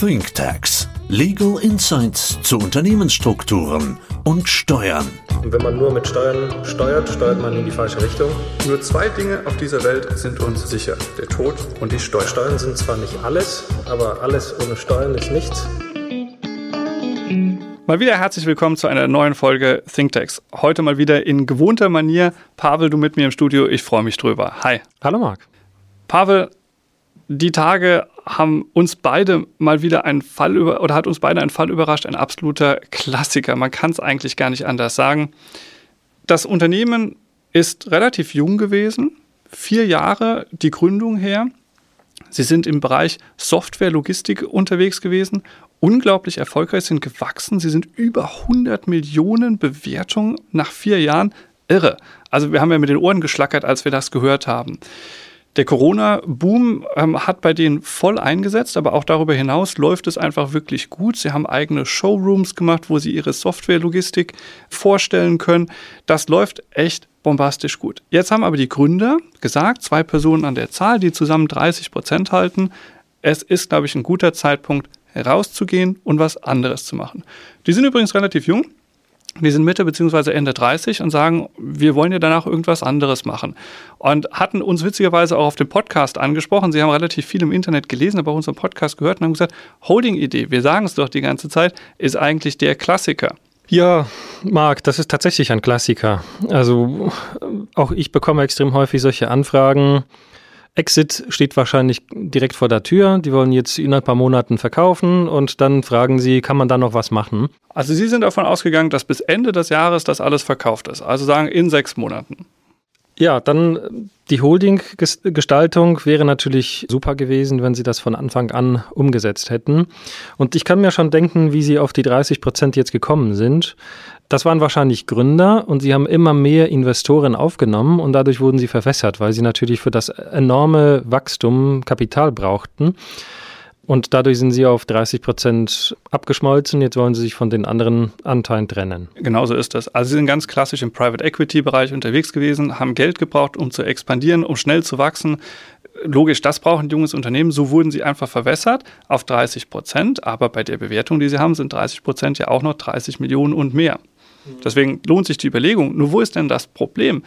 ThinkTax. Legal Insights zu Unternehmensstrukturen und Steuern. Und wenn man nur mit Steuern steuert, steuert man in die falsche Richtung. Nur zwei Dinge auf dieser Welt sind uns sicher. Der Tod und die Steuern. Steuern sind zwar nicht alles, aber alles ohne Steuern ist nichts. Mal wieder herzlich willkommen zu einer neuen Folge ThinkTax. Heute mal wieder in gewohnter Manier. Pavel, du mit mir im Studio. Ich freue mich drüber. Hi. Hallo Marc. Pavel, die Tage haben uns beide mal wieder einen Fall über oder hat uns beide ein Fall überrascht, ein absoluter Klassiker. Man kann es eigentlich gar nicht anders sagen. Das Unternehmen ist relativ jung gewesen, vier Jahre die Gründung her. Sie sind im Bereich Software-Logistik unterwegs gewesen, unglaublich erfolgreich, sind gewachsen. Sie sind über 100 Millionen Bewertungen nach vier Jahren. Irre. Also wir haben ja mit den Ohren geschlackert, als wir das gehört haben. Der Corona-Boom ähm, hat bei denen voll eingesetzt, aber auch darüber hinaus läuft es einfach wirklich gut. Sie haben eigene Showrooms gemacht, wo sie ihre Software-Logistik vorstellen können. Das läuft echt bombastisch gut. Jetzt haben aber die Gründer gesagt, zwei Personen an der Zahl, die zusammen 30 Prozent halten. Es ist, glaube ich, ein guter Zeitpunkt, herauszugehen und was anderes zu machen. Die sind übrigens relativ jung die sind Mitte bzw. Ende 30 und sagen, wir wollen ja danach irgendwas anderes machen. Und hatten uns witzigerweise auch auf dem Podcast angesprochen. Sie haben relativ viel im Internet gelesen, aber auch unseren Podcast gehört und haben gesagt, Holding-Idee, wir sagen es doch die ganze Zeit, ist eigentlich der Klassiker. Ja, Marc, das ist tatsächlich ein Klassiker. Also auch ich bekomme extrem häufig solche Anfragen. Exit steht wahrscheinlich direkt vor der Tür. Die wollen jetzt in ein paar Monaten verkaufen und dann fragen sie, kann man da noch was machen? Also Sie sind davon ausgegangen, dass bis Ende des Jahres das alles verkauft ist. Also sagen in sechs Monaten. Ja, dann die Holding-Gestaltung wäre natürlich super gewesen, wenn sie das von Anfang an umgesetzt hätten. Und ich kann mir schon denken, wie sie auf die 30 Prozent jetzt gekommen sind. Das waren wahrscheinlich Gründer und sie haben immer mehr Investoren aufgenommen und dadurch wurden sie verwässert, weil sie natürlich für das enorme Wachstum Kapital brauchten. Und dadurch sind sie auf 30 Prozent abgeschmolzen. Jetzt wollen sie sich von den anderen Anteilen trennen. Genauso ist das. Also sie sind ganz klassisch im Private Equity Bereich unterwegs gewesen, haben Geld gebraucht, um zu expandieren, um schnell zu wachsen. Logisch, das braucht ein junges Unternehmen. So wurden sie einfach verwässert auf 30 Prozent. Aber bei der Bewertung, die sie haben, sind 30 Prozent ja auch noch 30 Millionen und mehr. Deswegen lohnt sich die Überlegung. Nur wo ist denn das Problem?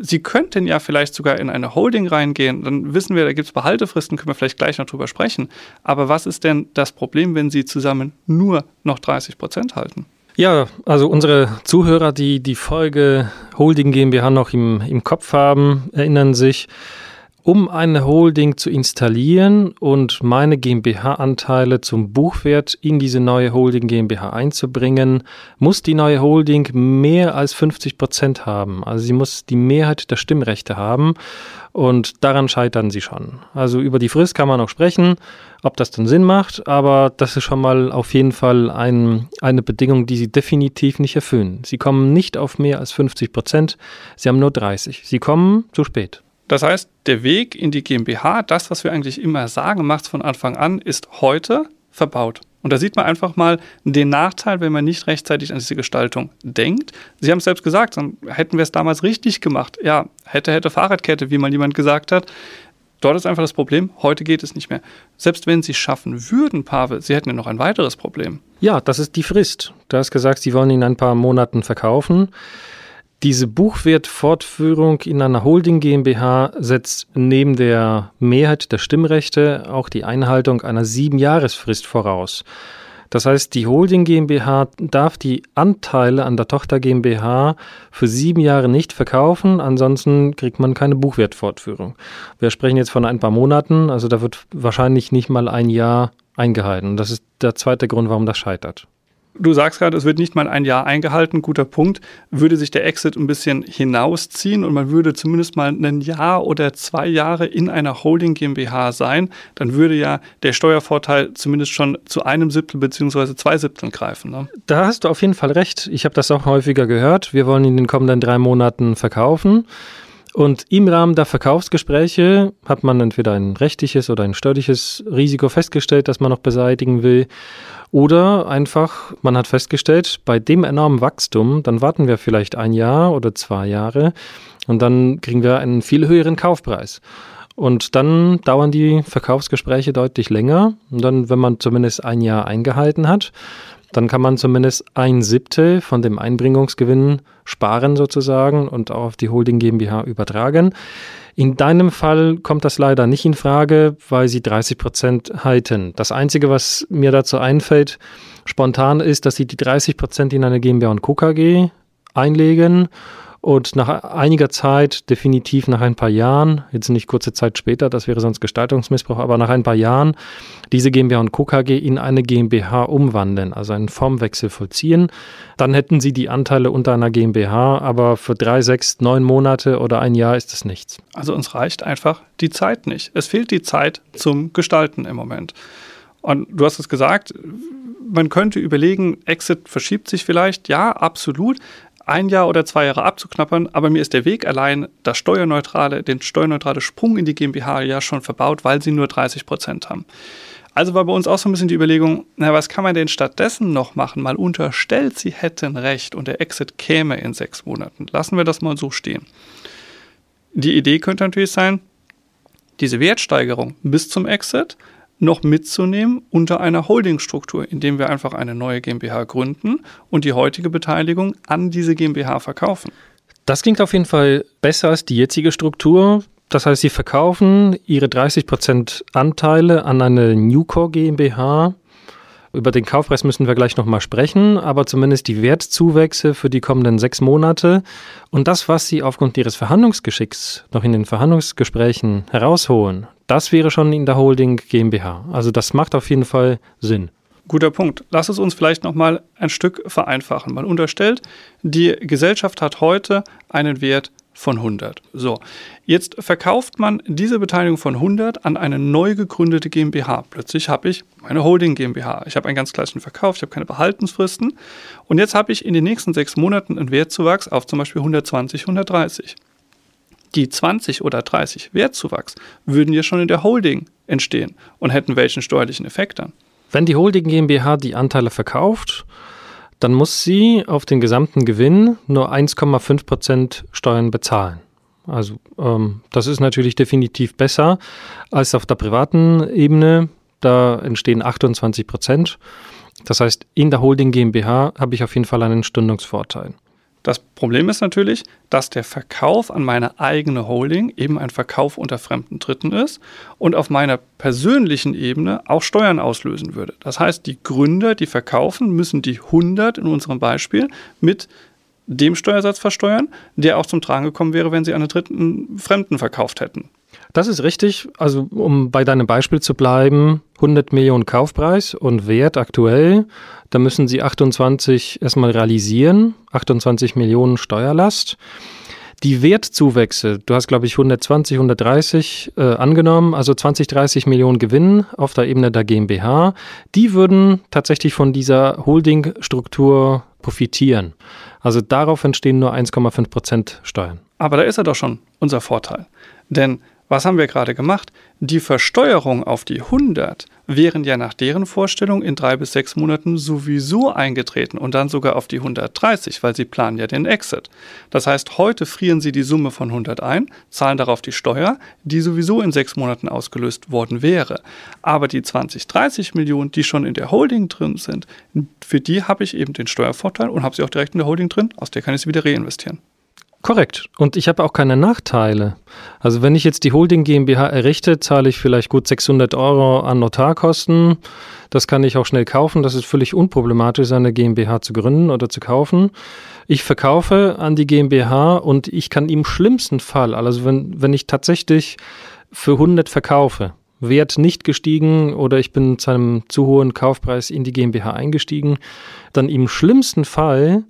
Sie könnten ja vielleicht sogar in eine Holding reingehen, dann wissen wir, da gibt es Behaltefristen, können wir vielleicht gleich noch drüber sprechen. Aber was ist denn das Problem, wenn Sie zusammen nur noch 30 Prozent halten? Ja, also unsere Zuhörer, die die Folge Holding GmbH noch im, im Kopf haben, erinnern sich, um eine Holding zu installieren und meine GmbH-Anteile zum Buchwert in diese neue Holding GmbH einzubringen, muss die neue Holding mehr als 50 Prozent haben. Also sie muss die Mehrheit der Stimmrechte haben und daran scheitern sie schon. Also über die Frist kann man auch sprechen, ob das dann Sinn macht, aber das ist schon mal auf jeden Fall ein, eine Bedingung, die sie definitiv nicht erfüllen. Sie kommen nicht auf mehr als 50 Prozent, sie haben nur 30. Sie kommen zu spät. Das heißt, der Weg in die GmbH, das, was wir eigentlich immer sagen, macht es von Anfang an, ist heute verbaut. Und da sieht man einfach mal den Nachteil, wenn man nicht rechtzeitig an diese Gestaltung denkt. Sie haben es selbst gesagt, dann hätten wir es damals richtig gemacht. Ja, hätte, hätte Fahrradkette, wie mal jemand gesagt hat. Dort ist einfach das Problem, heute geht es nicht mehr. Selbst wenn Sie es schaffen würden, Pavel, Sie hätten ja noch ein weiteres Problem. Ja, das ist die Frist. Du hast gesagt, Sie wollen ihn in ein paar Monaten verkaufen. Diese Buchwertfortführung in einer Holding GmbH setzt neben der Mehrheit der Stimmrechte auch die Einhaltung einer Siebenjahresfrist voraus. Das heißt, die Holding GmbH darf die Anteile an der Tochter GmbH für sieben Jahre nicht verkaufen, ansonsten kriegt man keine Buchwertfortführung. Wir sprechen jetzt von ein paar Monaten, also da wird wahrscheinlich nicht mal ein Jahr eingehalten. Das ist der zweite Grund, warum das scheitert. Du sagst gerade, es wird nicht mal ein Jahr eingehalten, guter Punkt. Würde sich der Exit ein bisschen hinausziehen und man würde zumindest mal ein Jahr oder zwei Jahre in einer Holding GmbH sein, dann würde ja der Steuervorteil zumindest schon zu einem Siebtel bzw. zwei Siebteln greifen. Ne? Da hast du auf jeden Fall recht. Ich habe das auch häufiger gehört. Wir wollen in den kommenden drei Monaten verkaufen. Und im Rahmen der Verkaufsgespräche hat man entweder ein rechtliches oder ein steuerliches Risiko festgestellt, das man noch beseitigen will. Oder einfach, man hat festgestellt, bei dem enormen Wachstum, dann warten wir vielleicht ein Jahr oder zwei Jahre und dann kriegen wir einen viel höheren Kaufpreis. Und dann dauern die Verkaufsgespräche deutlich länger. Und dann, wenn man zumindest ein Jahr eingehalten hat, dann kann man zumindest ein Siebtel von dem Einbringungsgewinn sparen sozusagen und auch auf die Holding GmbH übertragen. In deinem Fall kommt das leider nicht in Frage, weil sie 30 Prozent halten. Das Einzige, was mir dazu einfällt, spontan ist, dass sie die 30 Prozent in eine GmbH und Co. KG einlegen und nach einiger Zeit, definitiv nach ein paar Jahren, jetzt nicht kurze Zeit später, das wäre sonst Gestaltungsmissbrauch, aber nach ein paar Jahren diese GmbH und Co. In eine GmbH umwandeln, also einen Formwechsel vollziehen. Dann hätten Sie die Anteile unter einer GmbH, aber für drei, sechs, neun Monate oder ein Jahr ist es nichts. Also uns reicht einfach die Zeit nicht. Es fehlt die Zeit zum Gestalten im Moment. Und du hast es gesagt, man könnte überlegen, Exit verschiebt sich vielleicht. Ja, absolut ein Jahr oder zwei Jahre abzuknappern, aber mir ist der Weg allein, das steuerneutrale, den steuerneutrale Sprung in die GmbH ja schon verbaut, weil sie nur 30 Prozent haben. Also war bei uns auch so ein bisschen die Überlegung, na, was kann man denn stattdessen noch machen? Mal unterstellt, sie hätten recht und der Exit käme in sechs Monaten. Lassen wir das mal so stehen. Die Idee könnte natürlich sein, diese Wertsteigerung bis zum Exit noch mitzunehmen unter einer Holdingstruktur, indem wir einfach eine neue GmbH gründen und die heutige Beteiligung an diese GmbH verkaufen. Das klingt auf jeden Fall besser als die jetzige Struktur. Das heißt, Sie verkaufen Ihre 30% Anteile an eine Newcore GmbH über den Kaufpreis müssen wir gleich nochmal sprechen, aber zumindest die Wertzuwächse für die kommenden sechs Monate und das, was Sie aufgrund Ihres Verhandlungsgeschicks noch in den Verhandlungsgesprächen herausholen, das wäre schon in der Holding GmbH. Also das macht auf jeden Fall Sinn. Guter Punkt. Lass es uns vielleicht nochmal ein Stück vereinfachen. Man unterstellt, die Gesellschaft hat heute einen Wert von 100. So, jetzt verkauft man diese Beteiligung von 100 an eine neu gegründete GmbH. Plötzlich habe ich meine Holding GmbH. Ich habe einen ganz klassischen Verkauf, ich habe keine Behaltensfristen und jetzt habe ich in den nächsten sechs Monaten einen Wertzuwachs auf zum Beispiel 120, 130. Die 20 oder 30 Wertzuwachs würden ja schon in der Holding entstehen und hätten welchen steuerlichen Effekt dann? Wenn die Holding GmbH die Anteile verkauft, dann muss sie auf den gesamten Gewinn nur 1,5 Prozent Steuern bezahlen. Also ähm, das ist natürlich definitiv besser als auf der privaten Ebene. Da entstehen 28 Prozent. Das heißt, in der Holding GmbH habe ich auf jeden Fall einen Stundungsvorteil. Das Problem ist natürlich, dass der Verkauf an meine eigene Holding eben ein Verkauf unter fremden Dritten ist und auf meiner persönlichen Ebene auch Steuern auslösen würde. Das heißt, die Gründer, die verkaufen, müssen die 100 in unserem Beispiel mit dem Steuersatz versteuern, der auch zum Tragen gekommen wäre, wenn sie an einen dritten Fremden verkauft hätten. Das ist richtig. Also um bei deinem Beispiel zu bleiben, 100 Millionen Kaufpreis und Wert aktuell, da müssen Sie 28 erstmal realisieren, 28 Millionen Steuerlast. Die Wertzuwächse, du hast glaube ich 120, 130 äh, angenommen, also 20, 30 Millionen Gewinn auf der Ebene der GmbH, die würden tatsächlich von dieser Holdingstruktur profitieren. Also darauf entstehen nur 1,5 Prozent Steuern. Aber da ist er doch schon unser Vorteil. Denn was haben wir gerade gemacht? Die Versteuerung auf die 100 wären ja nach deren Vorstellung in drei bis sechs Monaten sowieso eingetreten und dann sogar auf die 130, weil sie planen ja den Exit. Das heißt, heute frieren sie die Summe von 100 ein, zahlen darauf die Steuer, die sowieso in sechs Monaten ausgelöst worden wäre. Aber die 20, 30 Millionen, die schon in der Holding drin sind, für die habe ich eben den Steuervorteil und habe sie auch direkt in der Holding drin, aus der kann ich sie wieder reinvestieren. Korrekt. Und ich habe auch keine Nachteile. Also wenn ich jetzt die Holding GmbH errichte, zahle ich vielleicht gut 600 Euro an Notarkosten. Das kann ich auch schnell kaufen. Das ist völlig unproblematisch, eine GmbH zu gründen oder zu kaufen. Ich verkaufe an die GmbH und ich kann im schlimmsten Fall, also wenn, wenn ich tatsächlich für 100 verkaufe, Wert nicht gestiegen oder ich bin zu einem zu hohen Kaufpreis in die GmbH eingestiegen, dann im schlimmsten Fall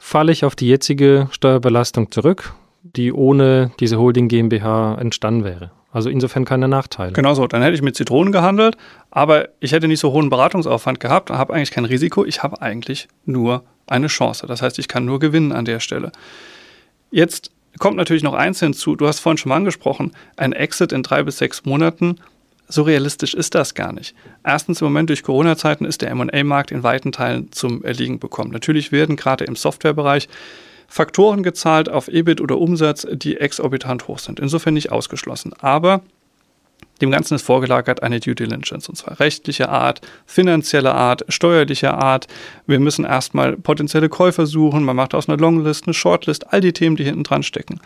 falle ich auf die jetzige Steuerbelastung zurück, die ohne diese Holding GmbH entstanden wäre. Also insofern keine Nachteile. Genau so. Dann hätte ich mit Zitronen gehandelt, aber ich hätte nicht so hohen Beratungsaufwand gehabt und habe eigentlich kein Risiko. Ich habe eigentlich nur eine Chance. Das heißt, ich kann nur gewinnen an der Stelle. Jetzt kommt natürlich noch eins hinzu. Du hast vorhin schon mal angesprochen, ein Exit in drei bis sechs Monaten so realistisch ist das gar nicht. Erstens im Moment durch Corona-Zeiten ist der M&A-Markt in weiten Teilen zum Erliegen bekommen. Natürlich werden gerade im Softwarebereich Faktoren gezahlt auf EBIT oder Umsatz, die exorbitant hoch sind. Insofern nicht ausgeschlossen. Aber Dem Ganzen ist vorgelagert eine Due Diligence, und zwar rechtliche Art, finanzielle Art, steuerliche Art. Wir müssen erstmal potenzielle Käufer suchen, man macht aus einer Longlist eine Shortlist, all die Themen, die hinten dran stecken.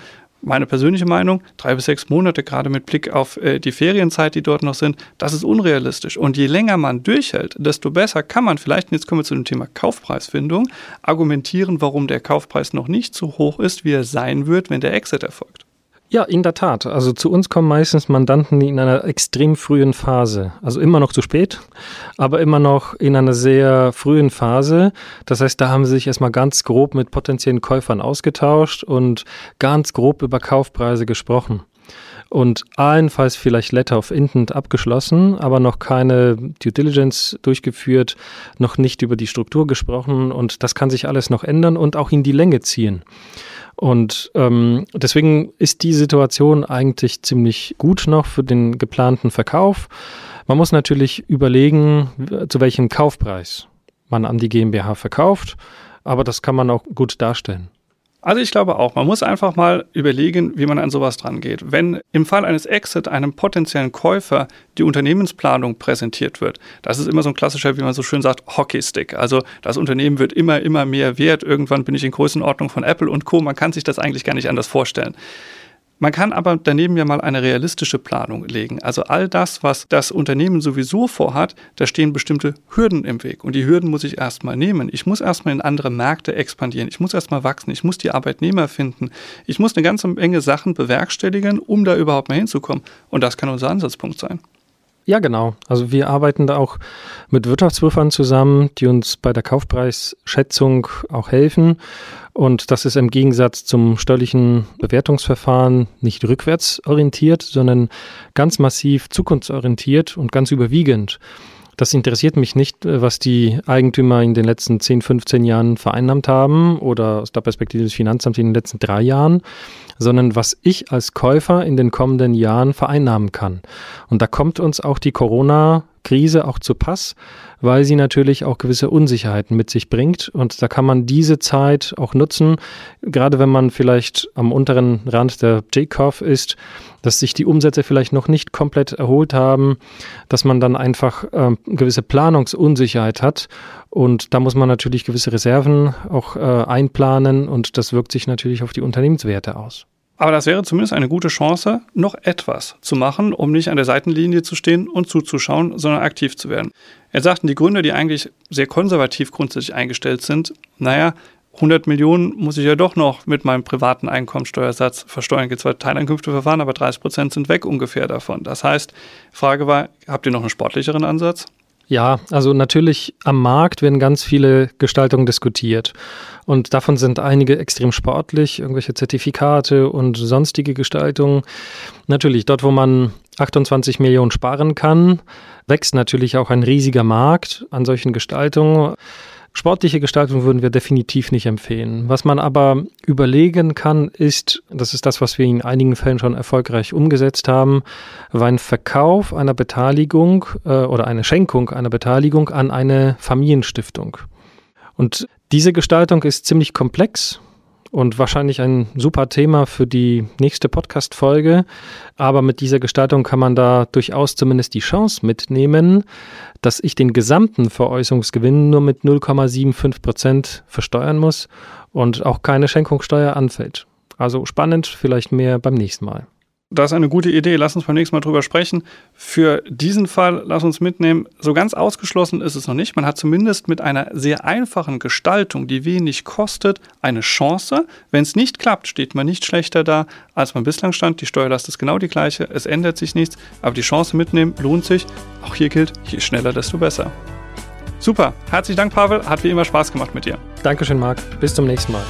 Meine persönliche Meinung, drei bis sechs Monate, gerade mit Blick auf äh, die Ferienzeit, die dort noch sind, das ist unrealistisch. Und je länger man durchhält, desto besser kann man vielleicht, und jetzt kommen wir zu dem Thema Kaufpreisfindung, argumentieren, warum der Kaufpreis noch nicht so hoch ist, wie er sein wird, wenn der Exit erfolgt. Ja, in der Tat. Also zu uns kommen meistens Mandanten in einer extrem frühen Phase. Also immer noch zu spät, aber immer noch in einer sehr frühen Phase. Das heißt, da haben sie sich erstmal ganz grob mit potenziellen Käufern ausgetauscht und ganz grob über Kaufpreise gesprochen und allenfalls vielleicht Letter of Intent abgeschlossen, aber noch keine Due Diligence durchgeführt, noch nicht über die Struktur gesprochen und das kann sich alles noch ändern und auch in die Länge ziehen. Und ähm, deswegen ist die Situation eigentlich ziemlich gut noch für den geplanten Verkauf. Man muss natürlich überlegen, zu welchem Kaufpreis man an die GmbH verkauft, aber das kann man auch gut darstellen. Also ich glaube auch, man muss einfach mal überlegen, wie man an sowas dran geht. Wenn im Fall eines Exit einem potenziellen Käufer die Unternehmensplanung präsentiert wird, das ist immer so ein klassischer, wie man so schön sagt, Hockeystick. Also das Unternehmen wird immer, immer mehr wert. Irgendwann bin ich in Größenordnung von Apple und Co. Man kann sich das eigentlich gar nicht anders vorstellen. Man kann aber daneben ja mal eine realistische Planung legen. Also all das, was das Unternehmen sowieso vorhat, da stehen bestimmte Hürden im Weg. Und die Hürden muss ich erstmal nehmen. Ich muss erstmal in andere Märkte expandieren. Ich muss erstmal wachsen. Ich muss die Arbeitnehmer finden. Ich muss eine ganze Menge Sachen bewerkstelligen, um da überhaupt mal hinzukommen. Und das kann unser Ansatzpunkt sein. Ja, genau. Also wir arbeiten da auch mit Wirtschaftsprüfern zusammen, die uns bei der Kaufpreisschätzung auch helfen. Und das ist im Gegensatz zum steuerlichen Bewertungsverfahren nicht rückwärts orientiert, sondern ganz massiv zukunftsorientiert und ganz überwiegend. Das interessiert mich nicht, äh, was die Eigentümer in den letzten 10, 15 Jahren vereinnahmt haben oder aus der Perspektive des Finanzamts in den letzten drei Jahren, sondern was ich als Käufer in den kommenden Jahren vereinnahmen kann. Und da kommt uns auch die Corona-Krise auch zu Pass, weil sie natürlich auch gewisse Unsicherheiten mit sich bringt. Und da kann man diese Zeit auch nutzen, gerade wenn man vielleicht am unteren Rand der J-Curve ist, dass sich die Umsätze vielleicht noch nicht komplett erholt haben, dass man dann einfach äh, gewisse Planungsunsicherheit hat. Und da muss man natürlich gewisse Reserven auch äh, einplanen und das wirkt sich natürlich auf die Unternehmenswerte aus. Aber das wäre zumindest eine gute Chance, noch etwas zu machen, um nicht an der Seitenlinie zu stehen und zuzuschauen, sondern aktiv zu werden. Jetzt sagten die Gründer, die eigentlich sehr konservativ grundsätzlich eingestellt sind, naja, 100 Millionen muss ich ja doch noch mit meinem privaten Einkommensteuersatz versteuern. Gibt zwar Teileinkünfteverfahren, aber 30 Prozent sind weg ungefähr davon. Das heißt, Frage war, habt ihr noch einen sportlicheren Ansatz? Ja, also natürlich am Markt werden ganz viele Gestaltungen diskutiert. Und davon sind einige extrem sportlich, irgendwelche Zertifikate und sonstige Gestaltungen. Natürlich, dort, wo man 28 Millionen sparen kann, wächst natürlich auch ein riesiger Markt an solchen Gestaltungen. Sportliche Gestaltung würden wir definitiv nicht empfehlen. Was man aber überlegen kann, ist, das ist das, was wir in einigen Fällen schon erfolgreich umgesetzt haben, war ein Verkauf einer Beteiligung äh, oder eine Schenkung einer Beteiligung an eine Familienstiftung. Und diese Gestaltung ist ziemlich komplex und wahrscheinlich ein super Thema für die nächste Podcast-Folge. Aber mit dieser Gestaltung kann man da durchaus zumindest die Chance mitnehmen, dass ich den gesamten Veräußerungsgewinn nur mit 0,75 Prozent versteuern muss und auch keine Schenkungssteuer anfällt. Also spannend, vielleicht mehr beim nächsten Mal. Das ist eine gute Idee. Lass uns beim nächsten Mal drüber sprechen. Für diesen Fall lass uns mitnehmen. So ganz ausgeschlossen ist es noch nicht. Man hat zumindest mit einer sehr einfachen Gestaltung, die wenig kostet, eine Chance. Wenn es nicht klappt, steht man nicht schlechter da, als man bislang stand. Die Steuerlast ist genau die gleiche. Es ändert sich nichts. Aber die Chance mitnehmen lohnt sich. Auch hier gilt, je schneller, desto besser. Super. Herzlichen Dank, Pavel. Hat wie immer Spaß gemacht mit dir. Dankeschön, Marc. Bis zum nächsten Mal.